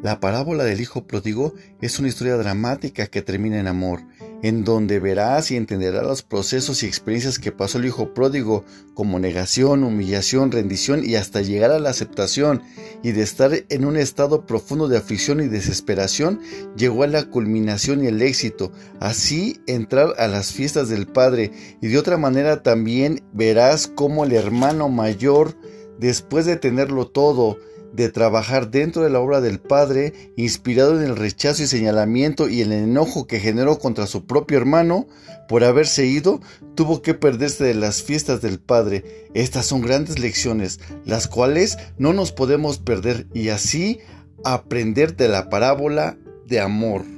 La parábola del Hijo Pródigo es una historia dramática que termina en amor, en donde verás y entenderás los procesos y experiencias que pasó el Hijo Pródigo, como negación, humillación, rendición y hasta llegar a la aceptación, y de estar en un estado profundo de aflicción y desesperación, llegó a la culminación y el éxito, así entrar a las fiestas del Padre, y de otra manera también verás cómo el hermano mayor, después de tenerlo todo, de trabajar dentro de la obra del Padre, inspirado en el rechazo y señalamiento y el enojo que generó contra su propio hermano por haberse ido, tuvo que perderse de las fiestas del Padre. Estas son grandes lecciones, las cuales no nos podemos perder y así aprender de la parábola de amor.